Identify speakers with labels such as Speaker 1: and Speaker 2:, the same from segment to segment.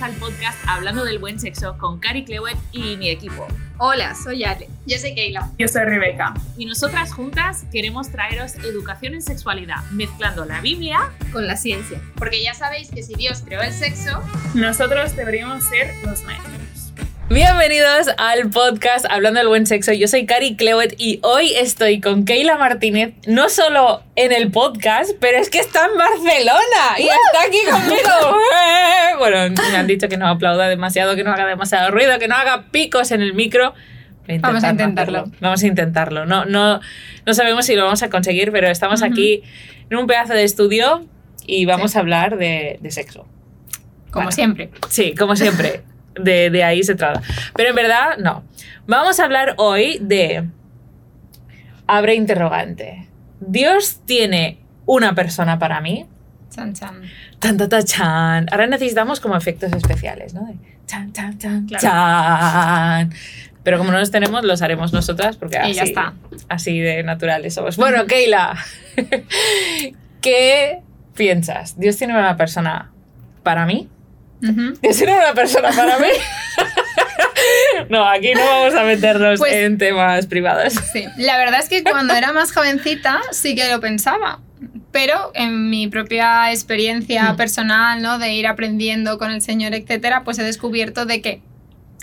Speaker 1: bienvenidos al podcast Hablando del Buen Sexo con Cari Clewett y mi equipo.
Speaker 2: Hola, soy Ale. Yo soy Keila.
Speaker 3: Yo soy Rebeca.
Speaker 1: Y nosotras juntas queremos traeros educación en sexualidad, mezclando la Biblia
Speaker 2: con la ciencia. Porque ya sabéis que si Dios creó el sexo,
Speaker 3: nosotros deberíamos ser los maestros.
Speaker 1: Bienvenidos al podcast Hablando del Buen Sexo. Yo soy Cari Clewett y hoy estoy con Keila Martínez, no solo en el podcast, pero es que está en Barcelona y está aquí conmigo. bueno, me han dicho que no aplauda demasiado, que no haga demasiado ruido, que no haga picos en el micro.
Speaker 2: Vamos a intentarlo.
Speaker 1: Vamos a intentarlo. No, no, no sabemos si lo vamos a conseguir, pero estamos aquí en un pedazo de estudio y vamos a hablar de, sexo.
Speaker 2: Como siempre.
Speaker 1: Sí, como siempre. de, ahí se trata. Pero en verdad, no. Vamos a hablar hoy de... Abre interrogante. ¿Dios tiene una persona para mí?
Speaker 2: Chan, chan.
Speaker 1: Tan, tan, chan. Ahora necesitamos como efectos especiales, ¿no? chan, chan, chan, chan. Pero como no los tenemos, los haremos nosotras porque así,
Speaker 2: ya está.
Speaker 1: así de naturales somos. Bueno, Keila, ¿qué piensas? ¿Dios tiene una persona para mí? ¿Es una persona para mí? no, aquí no vamos a meternos pues en temas privados.
Speaker 2: Sí, la verdad es que cuando era más jovencita sí que lo pensaba. Pero en mi propia experiencia mm. personal, ¿no? De ir aprendiendo con el Señor, etcétera, pues he descubierto de que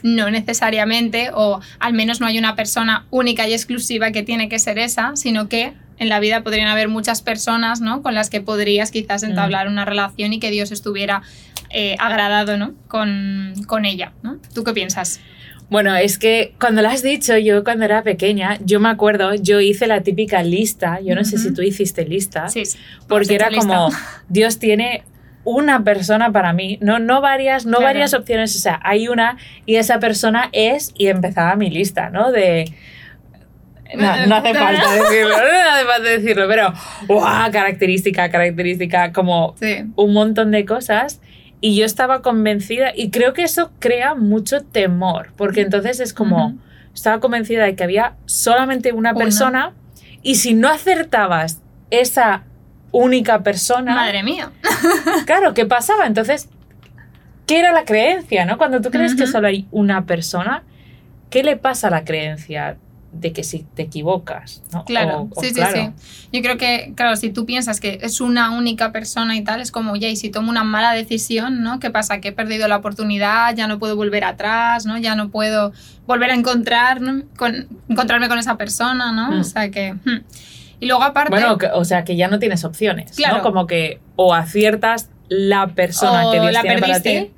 Speaker 2: no necesariamente, o al menos no hay una persona única y exclusiva que tiene que ser esa, sino que en la vida podrían haber muchas personas, ¿no? Con las que podrías quizás mm. entablar una relación y que Dios estuviera eh, agradado, ¿no? Con, con ella, ¿no? ¿Tú qué piensas?
Speaker 1: Bueno, es que cuando lo has dicho, yo cuando era pequeña, yo me acuerdo, yo hice la típica lista, yo no sé si tú hiciste lista,
Speaker 2: sí, sí.
Speaker 1: porque era como, Dios tiene una persona para mí, no, no varias, no varias opciones, o sea, hay una y esa persona es, y empezaba mi lista, ¿no? De... No, hace falta decirlo, no hace falta decirlo, pero ¡guau! característica, característica, como un montón de cosas. Y yo estaba convencida, y creo que eso crea mucho temor, porque entonces es como, estaba convencida de que había solamente una, persona, y si no acertabas esa única persona...
Speaker 2: Madre mía.
Speaker 1: claro, ¿qué pasaba? Entonces, ¿qué era la creencia, no? Cuando tú crees que solo hay una persona, ¿qué le pasa a la creencia? De que si te equivocas, ¿no?
Speaker 2: Claro, sí, sí, sí. Yo creo que, claro, si tú piensas que es una única persona y tal, es como, ya, y si tomo una mala decisión, ¿no? ¿Qué pasa? Que he perdido la oportunidad, ya no puedo volver atrás, ¿no? Ya no puedo volver a encontrar, con, encontrarme con esa persona, ¿no? Mm. O sea que... Hmm. Y luego aparte...
Speaker 1: Bueno, o sea que ya no tienes opciones, claro. ¿no? Como que o aciertas la persona que Dios la tiene para ti,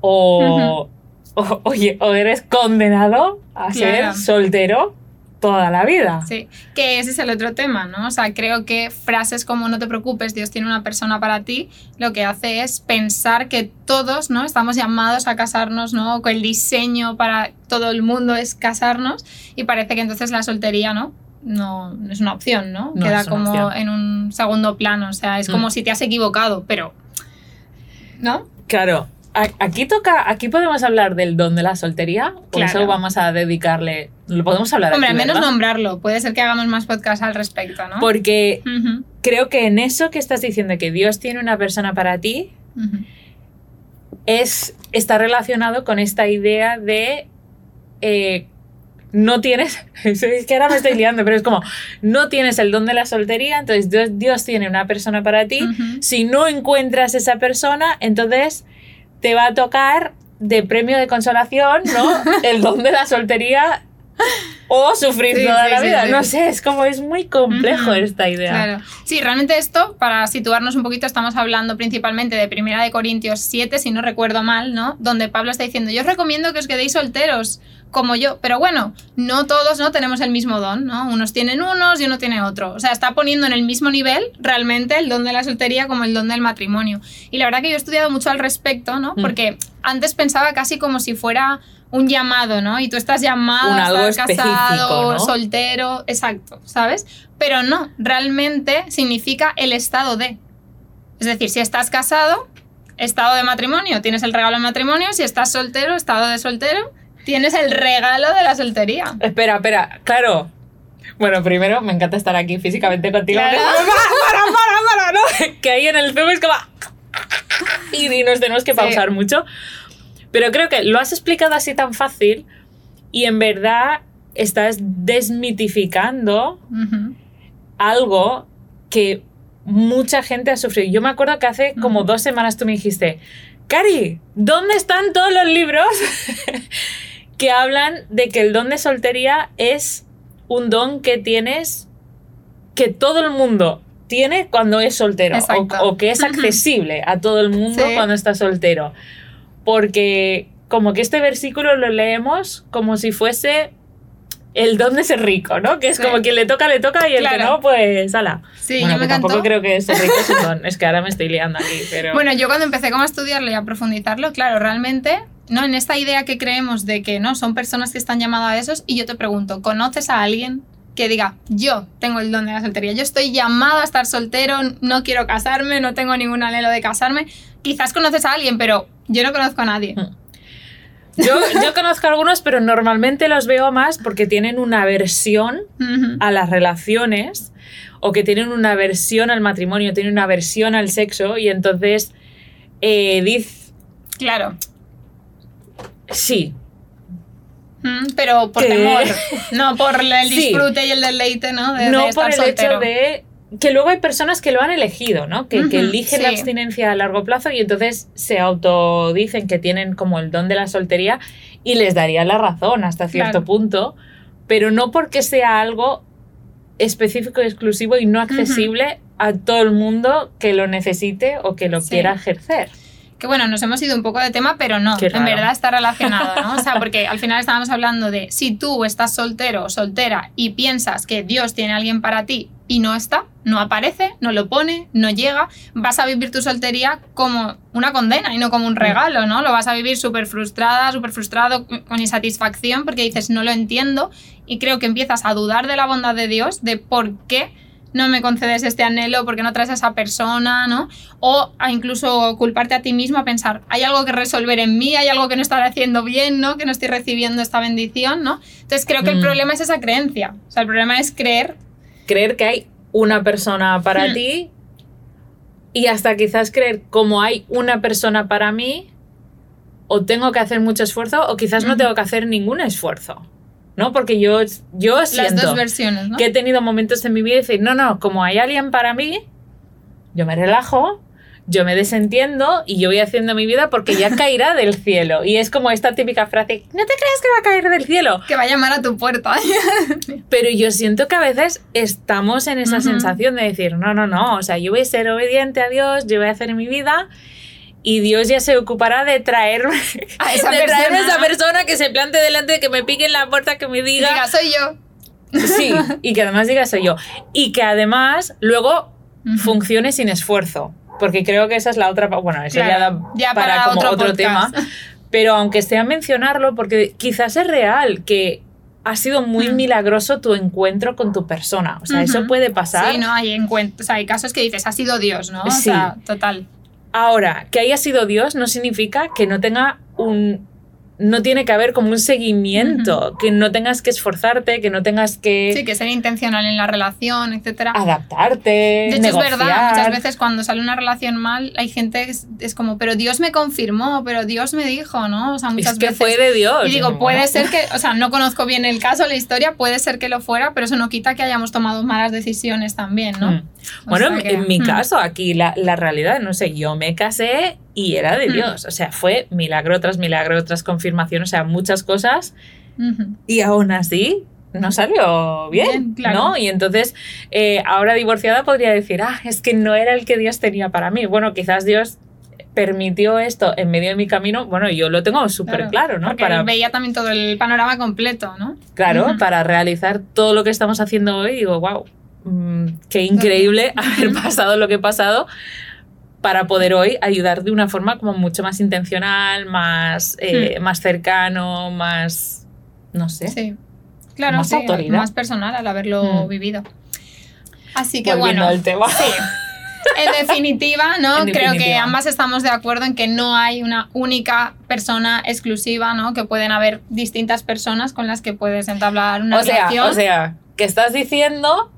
Speaker 1: o... o, oye, o eres condenado a ser soltero toda la vida.
Speaker 2: Sí, que ese es el otro tema, ¿no? O sea, creo que frases como no te preocupes, Dios tiene una persona para ti, lo que hace es pensar que todos, ¿no? Estamos llamados a casarnos, ¿no? Que el diseño para todo el mundo es casarnos y parece que entonces la soltería, ¿no? No, es una opción, ¿no? Queda como en un segundo plano, o sea, es como mm. si te has equivocado, pero... ¿No?
Speaker 1: Claro, aquí toca, aquí podemos hablar del don de la soltería, por eso vamos a dedicarle, lo podemos hablar.
Speaker 2: Hombre, al menos nombrarlo, puede ser que hagamos más podcasts al respecto, ¿no?
Speaker 1: Porque creo que en eso que estás diciendo que Dios tiene una persona para ti, es, está relacionado con esta idea de eh, no tienes, es que ahora me estoy liando, pero es como, no tienes el don de la soltería, entonces Dios, tiene una persona para ti, si no encuentras esa persona, entonces te va a tocar de premio de consolación, ¿no? El don de la soltería o sufrir toda la vida. no sé, es como es muy complejo esta idea.
Speaker 2: Claro. Sí, realmente esto, para situarnos un poquito, estamos hablando principalmente de Primera de Corintios 7, si no recuerdo mal, ¿no? Donde Pablo está diciendo, yo os recomiendo que os quedéis solteros como yo, pero bueno, no todos no tenemos el mismo don, ¿no? Unos tienen unos y uno tiene otro. O sea, está poniendo en el mismo nivel realmente el don de la soltería como el don del matrimonio. Y la verdad que yo he estudiado mucho al respecto, ¿no? Mm. Porque antes pensaba casi como si fuera un llamado, ¿no? Y tú estás llamado, estás casado, soltero, exacto, ¿sabes? Pero no, realmente significa el estado de. Es decir, si estás casado, estado de matrimonio, tienes el regalo de matrimonio, si estás soltero, estado de soltero, tienes el regalo de la soltería.
Speaker 1: Espera, espera, claro. Bueno, primero me encanta estar aquí físicamente contigo.
Speaker 2: Claro.
Speaker 1: Para, para, para, ¿no? Que ahí en el Zoom es como y nos tenemos que
Speaker 2: Sí.
Speaker 1: pausar mucho. Pero creo que lo has explicado así tan fácil y en verdad estás desmitificando algo que mucha gente ha sufrido. Yo me acuerdo que hace como dos semanas tú me dijiste, Cari, ¿dónde están todos los libros que hablan de que el don de soltería es un don que tienes, que todo el mundo tiene cuando es soltero o, que es accesible a todo el mundo
Speaker 2: Sí.
Speaker 1: cuando está soltero? Porque como que este versículo lo leemos como si fuese el don de ser rico, ¿no? Que es
Speaker 2: Sí.
Speaker 1: como quien le toca, le toca y el que
Speaker 2: Claro.
Speaker 1: no, pues ala.
Speaker 2: Sí,
Speaker 1: bueno,
Speaker 2: yo me
Speaker 1: que tampoco creo que ser rico es un don. Es que ahora me estoy liando aquí, pero...
Speaker 2: Bueno, yo cuando empecé como a estudiarlo y a profundizarlo, claro, realmente, ¿no? En esta idea que creemos de que no son personas que están llamadas a esos, y yo te pregunto, ¿conoces a alguien que diga, yo tengo el don de la soltería, yo estoy llamado a estar soltero, no quiero casarme, no tengo ningún anhelo de casarme? Quizás conoces a alguien, pero yo no conozco a nadie.
Speaker 1: Mm. Yo, yo conozco algunos, pero normalmente los veo más porque tienen una aversión a las relaciones o que tienen una aversión al matrimonio, tienen una aversión al sexo y entonces eh, dice,
Speaker 2: Claro.
Speaker 1: sí,
Speaker 2: Mm, Pero por
Speaker 1: ¿Qué?
Speaker 2: temor, no por el
Speaker 1: Sí.
Speaker 2: disfrute y el deleite, ¿no? De,
Speaker 1: no
Speaker 2: de
Speaker 1: por el hecho de que luego hay personas que lo han elegido, ¿no? Que, eligen la abstinencia a largo plazo y entonces se autodicen que tienen como el don de la soltería y les daría la razón hasta cierto
Speaker 2: Claro.
Speaker 1: punto, pero no porque sea algo específico, exclusivo y no accesible a todo el mundo que lo necesite o que lo
Speaker 2: Sí.
Speaker 1: quiera ejercer.
Speaker 2: Que bueno, nos hemos ido un poco de tema, pero no, en verdad está relacionado, ¿no? O sea, porque al final estábamos hablando de si tú estás soltero o soltera y piensas que Dios tiene a alguien para ti y no está, no aparece, no lo pone, no llega, vas a vivir tu soltería como una condena y no como un regalo, ¿no? Lo vas a vivir súper frustrada, súper frustrado, con insatisfacción, porque dices, no lo entiendo y creo que empiezas a dudar de la bondad de Dios, de por qué no me concedes este anhelo, por qué no traes a esa persona, ¿no? O a incluso culparte a ti mismo a pensar, hay algo que resolver en mí, hay algo que no estoy haciendo bien, ¿no? Que no estoy recibiendo esta bendición, ¿no? Entonces creo que el
Speaker 1: Mm.
Speaker 2: problema es esa creencia. O sea, el problema es creer.
Speaker 1: Creer que hay una persona para
Speaker 2: Hmm.
Speaker 1: ti y hasta quizás creer como hay una persona para mí o tengo que hacer mucho esfuerzo o quizás no tengo que hacer ningún esfuerzo. ¿No? Porque yo, yo
Speaker 2: Las
Speaker 1: siento
Speaker 2: dos versiones, ¿no?
Speaker 1: que he tenido momentos en mi vida de decir, no, no, como hay alguien para mí, yo me relajo, yo me desentiendo y yo voy haciendo mi vida porque ya caerá del cielo. Y es como esta típica frase, no te creas que va a caer del cielo.
Speaker 2: Que va a llamar a tu puerta.
Speaker 1: Pero yo siento que a veces estamos en esa sensación de decir, no, no, no, o sea, yo voy a ser obediente a Dios, yo voy a hacer mi vida y Dios ya se ocupará de traerme
Speaker 2: A esa
Speaker 1: de traerme a
Speaker 2: persona.
Speaker 1: esa persona que se plante delante, que me pique en la puerta, que me diga,
Speaker 2: diga, soy yo.
Speaker 1: sí, y que además diga soy yo. Y que además luego funcione sin esfuerzo. Porque creo que esa es la otra, bueno, eso ya da
Speaker 2: ya
Speaker 1: para,
Speaker 2: para
Speaker 1: como
Speaker 2: otro
Speaker 1: tema. Pero aunque sea mencionarlo, porque quizás es real que ha sido muy
Speaker 2: Mm.
Speaker 1: milagroso tu encuentro con tu persona. O sea, eso puede pasar.
Speaker 2: Sí, no, hay, encuent- o sea, hay casos que dices, ha sido Dios, ¿no? O
Speaker 1: Sí.
Speaker 2: sea, total.
Speaker 1: Ahora, que haya sido Dios no significa que no tenga un... No tiene que haber como un seguimiento, que no tengas que esforzarte, que no tengas que
Speaker 2: Sí, que ser intencional en la relación, etcétera.
Speaker 1: adaptarte,
Speaker 2: De hecho,
Speaker 1: negociar.
Speaker 2: es verdad, muchas veces cuando sale una relación mal, hay gente que es, es como, pero Dios me confirmó, pero Dios me dijo, ¿no? O sea, muchas
Speaker 1: Es que
Speaker 2: veces.
Speaker 1: fue de Dios.
Speaker 2: Y digo, puede ser que, o sea, no conozco bien el caso, la historia, puede ser que lo fuera, pero eso no quita que hayamos tomado malas decisiones también, ¿no?
Speaker 1: Mm. Bueno, en-
Speaker 2: que-
Speaker 1: en mi
Speaker 2: mm.
Speaker 1: caso, aquí la, la realidad, no sé, yo me casé y era de
Speaker 2: Mm.
Speaker 1: Dios. O sea, fue milagro tras milagro tras confirmación, o sea, muchas cosas. Y aún así, no salió bien,
Speaker 2: Bien, claro.
Speaker 1: ¿no? Y entonces, eh, ahora divorciada podría decir, ah, es que no era el que Dios tenía para mí. Bueno, quizás Dios permitió esto en medio de mi camino, bueno, yo lo tengo súper claro, ¿no?
Speaker 2: Porque
Speaker 1: Para,
Speaker 2: veía también todo el panorama completo, ¿no?
Speaker 1: claro, para realizar todo lo que estamos haciendo hoy, digo, wow, qué increíble haber pasado lo que he pasado para poder hoy ayudar de una forma como mucho más intencional, más, eh, más cercano, más, no sé.
Speaker 2: Sí. Claro,
Speaker 1: Más
Speaker 2: sí,
Speaker 1: autoridad.
Speaker 2: más personal al haberlo
Speaker 1: Mm.
Speaker 2: vivido. Así que
Speaker 1: Volviendo
Speaker 2: bueno.
Speaker 1: al tema.
Speaker 2: Sí. En definitiva, ¿no?
Speaker 1: En
Speaker 2: Creo que
Speaker 1: definitiva.
Speaker 2: ambas estamos de acuerdo en que no hay una única persona exclusiva, ¿no? Que pueden haber distintas personas con las que puedes entablar una
Speaker 1: O sea,
Speaker 2: relación.
Speaker 1: o sea, que estás diciendo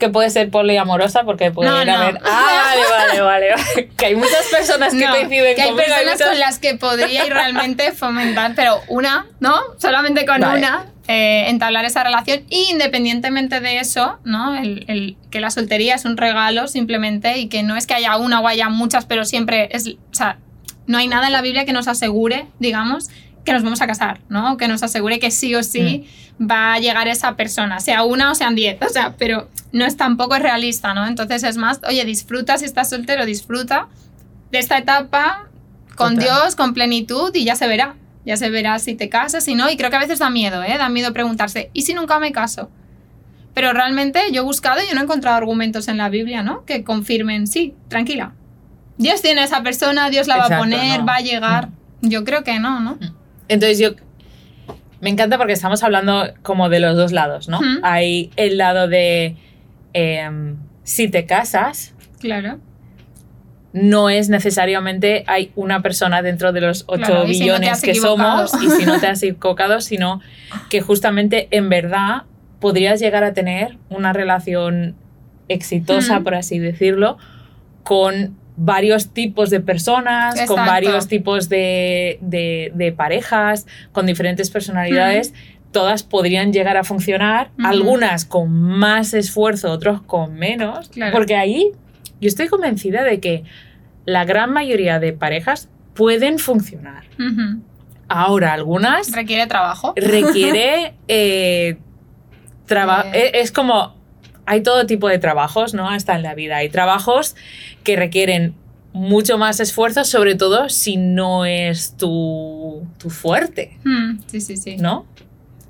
Speaker 1: que puede ser poliamorosa porque puede
Speaker 2: No,
Speaker 1: ir
Speaker 2: no.
Speaker 1: a ver. Ah, vale, vale, vale. Que hay muchas personas que
Speaker 2: No,
Speaker 1: coinciden
Speaker 2: que hay
Speaker 1: conmigo,
Speaker 2: personas
Speaker 1: muchas-
Speaker 2: con las que podría ir realmente fomentar, pero una, ¿no? Solamente con
Speaker 1: Vale.
Speaker 2: una, eh, entablar esa relación. Y independientemente de eso, ¿no? El, el- que la soltería es un regalo simplemente y que no es que haya una o haya muchas, pero siempre es. O sea, no hay nada en la Biblia que nos asegure, digamos, que nos vamos a casar, ¿no? Que nos asegure que sí o sí
Speaker 1: Mm.
Speaker 2: va a llegar esa persona, sea una o sean diez, o sea, pero no es tampoco es realista, ¿no? Entonces es más, oye, disfruta si estás soltero, disfruta de esta etapa con
Speaker 1: Total.
Speaker 2: Dios, con plenitud y ya se verá. Ya se verá si te casas, si no. Y creo que a veces da miedo, ¿eh? Da miedo preguntarse, ¿y si nunca me caso? Pero realmente yo he buscado y yo no he encontrado argumentos en la Biblia, ¿no? Que confirmen, sí, tranquila. Dios tiene a esa persona, Dios la va a
Speaker 1: Exacto,
Speaker 2: poner,
Speaker 1: no.
Speaker 2: va a llegar. Yo creo que no, ¿no?
Speaker 1: Entonces yo me encanta porque estamos hablando como de los dos lados, ¿no? Hay el lado de em, si te casas,
Speaker 2: Claro.
Speaker 1: no es necesariamente hay una persona dentro de los 8
Speaker 2: Claro, si no
Speaker 1: billones que
Speaker 2: equivocado.
Speaker 1: somos y si no te has equivocado, sino que justamente en verdad podrías llegar a tener una relación exitosa, por así decirlo, con varios tipos de personas, con varios tipos de, de- de parejas, con diferentes personalidades. Todas podrían llegar a funcionar, algunas con más esfuerzo, otros con menos,
Speaker 2: Claro.
Speaker 1: porque ahí yo estoy convencida de que la gran mayoría de parejas pueden funcionar. Ahora, algunas
Speaker 2: Requiere trabajo.
Speaker 1: requiere eh, traba-
Speaker 2: Eh.
Speaker 1: e- Es como. Hay todo tipo de trabajos, ¿no? Hasta en la vida. Hay trabajos que requieren mucho más esfuerzo, sobre todo si no es tu, tu fuerte,
Speaker 2: Mm, sí, sí, sí.
Speaker 1: ¿no?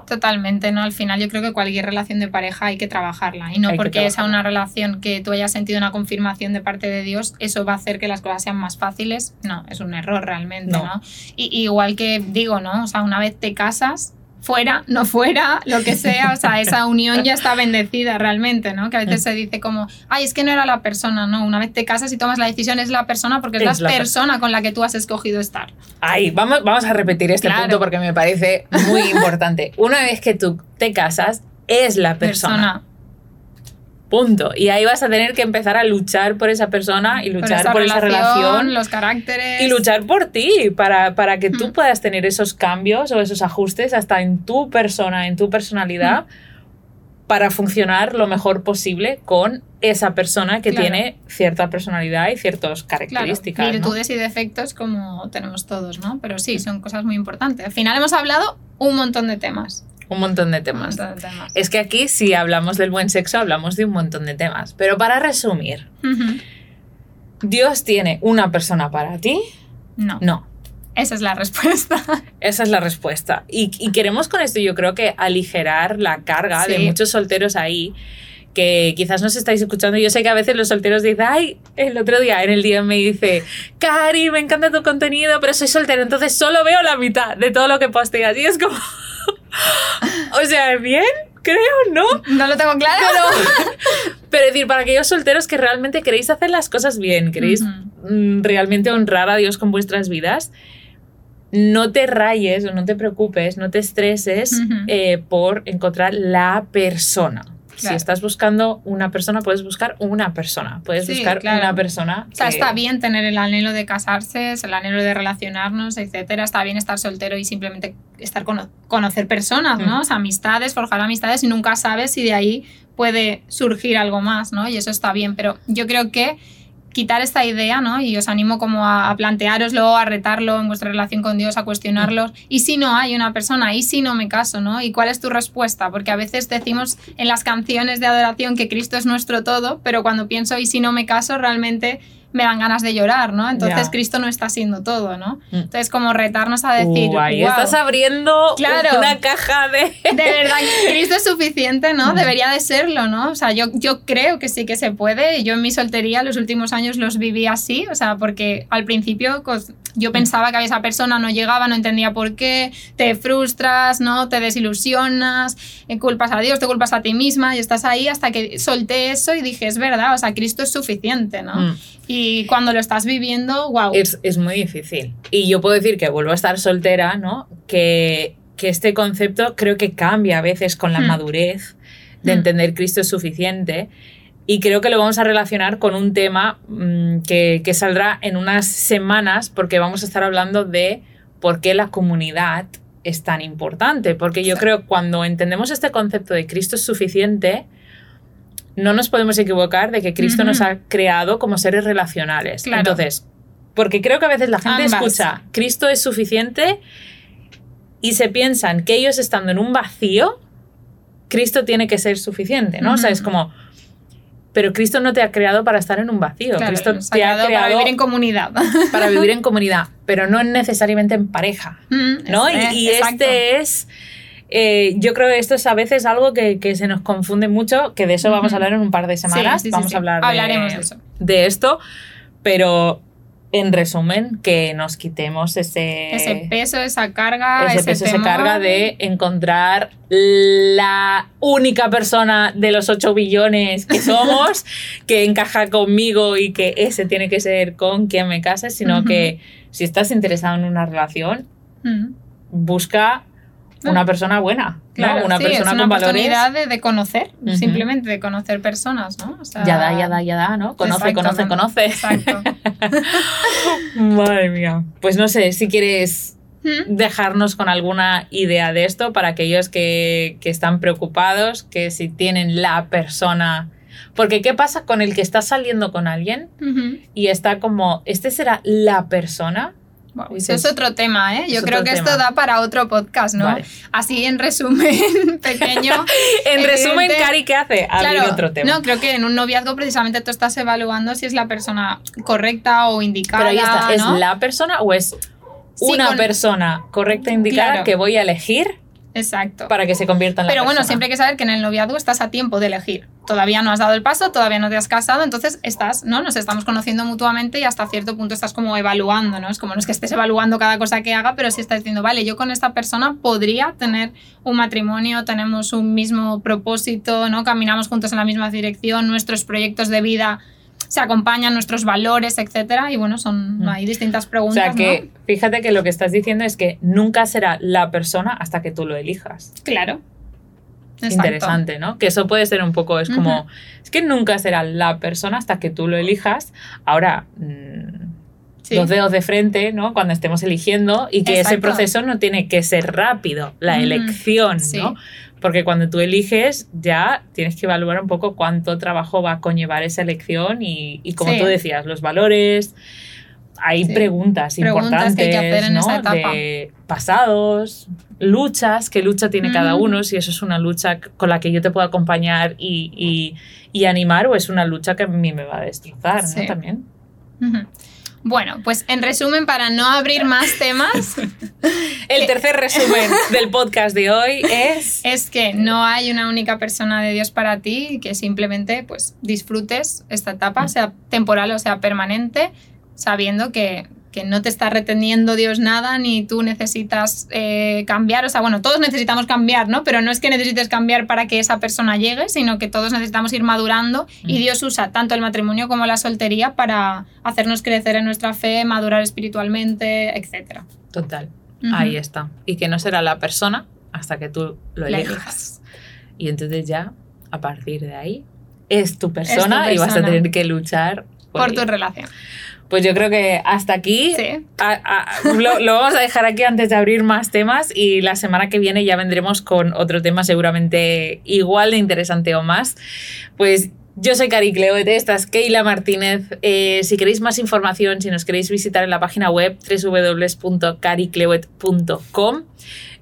Speaker 2: Totalmente, ¿no? Al final yo creo que cualquier relación de pareja hay que trabajarla. Y no
Speaker 1: Hay
Speaker 2: porque sea una relación que tú hayas sentido una confirmación de parte de Dios, eso va a hacer que las cosas sean más fáciles. No, es un error realmente,
Speaker 1: No.
Speaker 2: ¿no? Y, igual que digo, ¿no? O sea, una vez te casas, fuera, no fuera, lo que sea, o sea, esa unión ya está bendecida realmente, ¿no? Que a veces se dice como, ay, es que no era la persona, ¿no? Una vez te casas y tomas la decisión, es la persona porque es,
Speaker 1: Es
Speaker 2: la
Speaker 1: la
Speaker 2: persona con la que tú has escogido estar.
Speaker 1: Ahí, vamos, vamos a repetir este
Speaker 2: Claro.
Speaker 1: punto porque me parece muy importante. Una vez que tú te casas, es la persona. Punto. Y ahí vas a tener que empezar a luchar por esa persona y luchar por esa, relación
Speaker 2: los caracteres.
Speaker 1: y luchar por ti para, para que tú
Speaker 2: Mm.
Speaker 1: puedas tener esos cambios o esos ajustes hasta en tu persona, en tu personalidad, para funcionar lo mejor posible con esa persona que
Speaker 2: Claro.
Speaker 1: tiene cierta personalidad y ciertas
Speaker 2: Claro,
Speaker 1: características. ¿no?
Speaker 2: virtudes y defectos como tenemos todos, ¿no? Pero sí, son cosas muy importantes. Al final hemos hablado un montón de temas.
Speaker 1: Un montón de
Speaker 2: Un
Speaker 1: temas.
Speaker 2: montón de temas.
Speaker 1: Es que aquí si hablamos del buen sexo hablamos de un montón de temas. Pero para resumir. ¿Dios tiene una persona para ti?
Speaker 2: No,
Speaker 1: No.
Speaker 2: esa es la respuesta.
Speaker 1: Esa es la respuesta. Y, y queremos con esto, yo creo que aligerar la carga de muchos solteros ahí que quizás nos estáis escuchando. Yo sé que a veces los solteros dicen, ay, el otro día en el día me dice, Cari, me encanta tu contenido, pero soy soltero, entonces solo veo la mitad de todo lo que posteas. Y es como, o sea, bien, creo, ¿no?
Speaker 2: No lo tengo claro.
Speaker 1: Pero es decir, para aquellos solteros que realmente queréis hacer las cosas bien, queréis mm, realmente honrar a Dios con vuestras vidas, no te rayes o no te preocupes, no te estreses eh, por encontrar la persona. Si estás buscando una persona, puedes buscar una persona. Puedes
Speaker 2: Sí,
Speaker 1: buscar
Speaker 2: claro.
Speaker 1: una persona.
Speaker 2: O sea,
Speaker 1: que-
Speaker 2: está bien tener el anhelo de casarse, el anhelo de relacionarnos, etcétera. Está bien estar soltero y simplemente estar cono- conocer personas, ¿no?
Speaker 1: Mm.
Speaker 2: O sea, amistades, forjar amistades y nunca sabes si de ahí puede surgir algo más, ¿no? Y eso está bien, pero yo creo que quitar esta idea, ¿no? Y os animo como a, a planteároslo, a retarlo en vuestra relación con Dios, a cuestionarlos. ¿Y si no hay una persona? ¿Y si no me caso, no? ¿Y cuál es tu respuesta? Porque a veces decimos en las canciones de adoración que Cristo es nuestro todo, pero cuando pienso ¿y si no me caso? Realmente me dan ganas de llorar, ¿no? Entonces
Speaker 1: Ya.
Speaker 2: Cristo no está siendo todo, ¿no?
Speaker 1: Mm.
Speaker 2: Entonces como retarnos a decir,
Speaker 1: Uh, ahí
Speaker 2: "Guau,
Speaker 1: estás abriendo
Speaker 2: Claro.
Speaker 1: una caja de...
Speaker 2: de verdad Cristo es suficiente, ¿no?
Speaker 1: Mm.
Speaker 2: Debería de serlo, ¿no? O sea, yo, yo creo que sí que se puede. Yo en mi soltería los últimos años los viví así, o sea, porque al principio cos- yo pensaba que había esa persona, no llegaba, no entendía por qué, te frustras, ¿no? Te desilusionas, eh, culpas a Dios, te culpas a ti misma y estás ahí hasta que solté eso y dije, es verdad, o sea, Cristo es suficiente, ¿no?
Speaker 1: Mm.
Speaker 2: Y cuando lo estás viviendo, wow.
Speaker 1: Es, es muy difícil. Y yo puedo decir que vuelvo a estar soltera, ¿no? Que, que este concepto creo que cambia a veces con la
Speaker 2: Hmm.
Speaker 1: madurez de
Speaker 2: Hmm.
Speaker 1: entender Cristo es suficiente. Y creo que lo vamos a relacionar con un tema mm, que, que saldrá en unas semanas porque vamos a estar hablando de por qué la comunidad es tan importante. Porque yo
Speaker 2: Exacto.
Speaker 1: creo que cuando entendemos este concepto de Cristo es suficiente, no nos podemos equivocar de que Cristo nos ha creado como seres relacionales.
Speaker 2: Claro.
Speaker 1: Entonces, porque creo que a veces la gente
Speaker 2: Ambas.
Speaker 1: escucha Cristo es suficiente y se piensan que ellos estando en un vacío, Cristo tiene que ser suficiente, ¿no? O sea, es como, pero Cristo no te ha creado para estar en un vacío.
Speaker 2: Claro,
Speaker 1: Cristo te ha
Speaker 2: creado para vivir en comunidad.
Speaker 1: para vivir en comunidad, pero no necesariamente en pareja.
Speaker 2: Mm,
Speaker 1: ¿no?
Speaker 2: es-
Speaker 1: y y
Speaker 2: eh, exacto.
Speaker 1: este es. Eh, yo creo que esto es a veces algo que, que se nos confunde mucho, que de eso vamos a hablar en un par de semanas.
Speaker 2: Sí, sí, sí,
Speaker 1: vamos
Speaker 2: sí.
Speaker 1: a hablar de,
Speaker 2: Hablaremos de eso.
Speaker 1: de esto, pero en resumen, que nos quitemos ese,
Speaker 2: Ese peso, esa carga,
Speaker 1: ese
Speaker 2: ese,
Speaker 1: peso, esa carga de encontrar la única persona de los 8 billones que somos que encaja conmigo y que ese tiene que ser con quien me case, sino que si estás interesado en una relación, busca una persona buena, ¿no?
Speaker 2: Claro,
Speaker 1: una
Speaker 2: sí,
Speaker 1: persona
Speaker 2: es una
Speaker 1: con valores.
Speaker 2: oportunidad de, de conocer, simplemente de conocer personas, ¿no? O sea,
Speaker 1: Ya da, ya da, ya da, ¿no? Conoce,
Speaker 2: exacto,
Speaker 1: conoce,
Speaker 2: con-
Speaker 1: conoce.
Speaker 2: Exacto.
Speaker 1: Madre mía. Pues no sé, si quieres
Speaker 2: Mm.
Speaker 1: dejarnos con alguna idea de esto para aquellos que, que están preocupados, que si tienen la persona... Porque ¿qué pasa con el que está saliendo con alguien y está como, ¿este será la persona?
Speaker 2: Wow, eso es otro tema, ¿eh? Yo
Speaker 1: Es
Speaker 2: creo que
Speaker 1: tema.
Speaker 2: esto da para otro podcast, ¿no?
Speaker 1: Vale.
Speaker 2: Así en resumen pequeño.
Speaker 1: En resumen, Cari, ¿qué hace? Abrir
Speaker 2: Claro,
Speaker 1: otro tema.
Speaker 2: no, creo que en un noviazgo precisamente tú estás evaluando si es la persona correcta o indicada.
Speaker 1: Pero ahí está, ¿es
Speaker 2: ¿no?
Speaker 1: la persona o es
Speaker 2: Sí,
Speaker 1: una
Speaker 2: con-
Speaker 1: persona correcta indicada
Speaker 2: Claro.
Speaker 1: que voy a elegir
Speaker 2: Exacto.
Speaker 1: para que se convierta en la
Speaker 2: Pero bueno, siempre hay que saber que en el noviazgo estás a tiempo de elegir. Todavía no has dado el paso, todavía no te has casado, entonces estás, ¿no? Nos estamos conociendo mutuamente y hasta cierto punto estás como evaluando, ¿no? Es como no es que estés evaluando cada cosa que haga, pero sí estás diciendo, vale, yo con esta persona podría tener un matrimonio, tenemos un mismo propósito, ¿no? Caminamos juntos en la misma dirección, nuestros proyectos de vida se acompañan, nuestros valores, etcétera. Y bueno, son
Speaker 1: Mm.
Speaker 2: hay distintas
Speaker 1: O
Speaker 2: preguntas,
Speaker 1: sea que fíjate que lo que estás diciendo es que nunca será la persona hasta que tú lo elijas.
Speaker 2: Claro. Exacto.
Speaker 1: Interesante, ¿no? Que eso puede ser un poco, es como, es que nunca será la persona hasta que tú lo elijas. Ahora, mm,
Speaker 2: Sí.
Speaker 1: los dedos de frente, ¿no? Cuando estemos eligiendo y que ese proceso no tiene que ser rápido, la elección,
Speaker 2: Sí.
Speaker 1: ¿no? Porque cuando tú eliges ya tienes que evaluar un poco cuánto trabajo va a conllevar esa elección y, y como
Speaker 2: Sí.
Speaker 1: tú decías, los valores. Hay
Speaker 2: Sí.
Speaker 1: preguntas
Speaker 2: Preguntas
Speaker 1: importantes
Speaker 2: que hay que hacer en
Speaker 1: ¿no?
Speaker 2: esa etapa.
Speaker 1: de pasados, luchas, qué lucha tiene cada
Speaker 2: Ujú.
Speaker 1: uno, si eso es una lucha con la que yo te puedo acompañar y, y- y animar o es una lucha que a mí me va a destrozar, ¿no?
Speaker 2: Sí.
Speaker 1: También.
Speaker 2: Ujú. Bueno, pues en resumen, para no abrir más temas,
Speaker 1: El tercer resumen del podcast de hoy es...
Speaker 2: es que no hay una única persona de Dios para ti y que simplemente pues disfrutes esta etapa,
Speaker 1: Mm.
Speaker 2: sea temporal o sea permanente, sabiendo que, que no te está reteniendo Dios nada ni tú necesitas eh, cambiar. O sea, bueno, todos necesitamos cambiar, ¿no? Pero no es que necesites cambiar para que esa persona llegue, sino que todos necesitamos ir madurando y
Speaker 1: Mm.
Speaker 2: Dios usa tanto el matrimonio como la soltería para hacernos crecer en nuestra fe, madurar espiritualmente, etc.
Speaker 1: Total. Ahí está. Y que no será la persona hasta que tú lo elijas.
Speaker 2: elijas.
Speaker 1: Y entonces ya, a partir de ahí, es tu persona, y vas a tener que luchar por,
Speaker 2: Por tu relación.
Speaker 1: Pues yo creo que hasta aquí
Speaker 2: Sí.
Speaker 1: a- a- lo, lo vamos a dejar aquí antes de abrir más temas y la semana que viene ya vendremos con otro tema seguramente igual de interesante o más. Pues yo soy Cari Cleoete, esta es Keila Martínez. Eh, si queréis más información, si nos queréis visitar en la página web www.caricleuet.com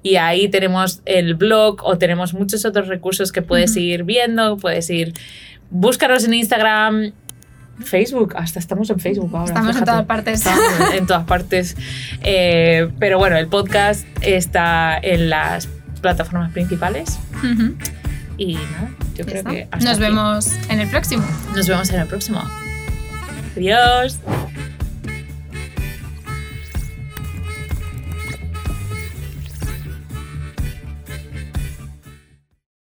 Speaker 1: y ahí tenemos el blog o tenemos muchos otros recursos que puedes ir viendo, puedes ir... Búscanos en Instagram, Facebook, hasta estamos en Facebook ahora.
Speaker 2: Estamos en todas partes.
Speaker 1: Estamos en todas partes. Eh, pero bueno, el podcast está en las plataformas principales. Y nada, yo creo
Speaker 2: está.
Speaker 1: que hasta
Speaker 2: Nos
Speaker 1: aquí.
Speaker 2: vemos en el próximo.
Speaker 1: Nos vemos en el próximo. Adiós.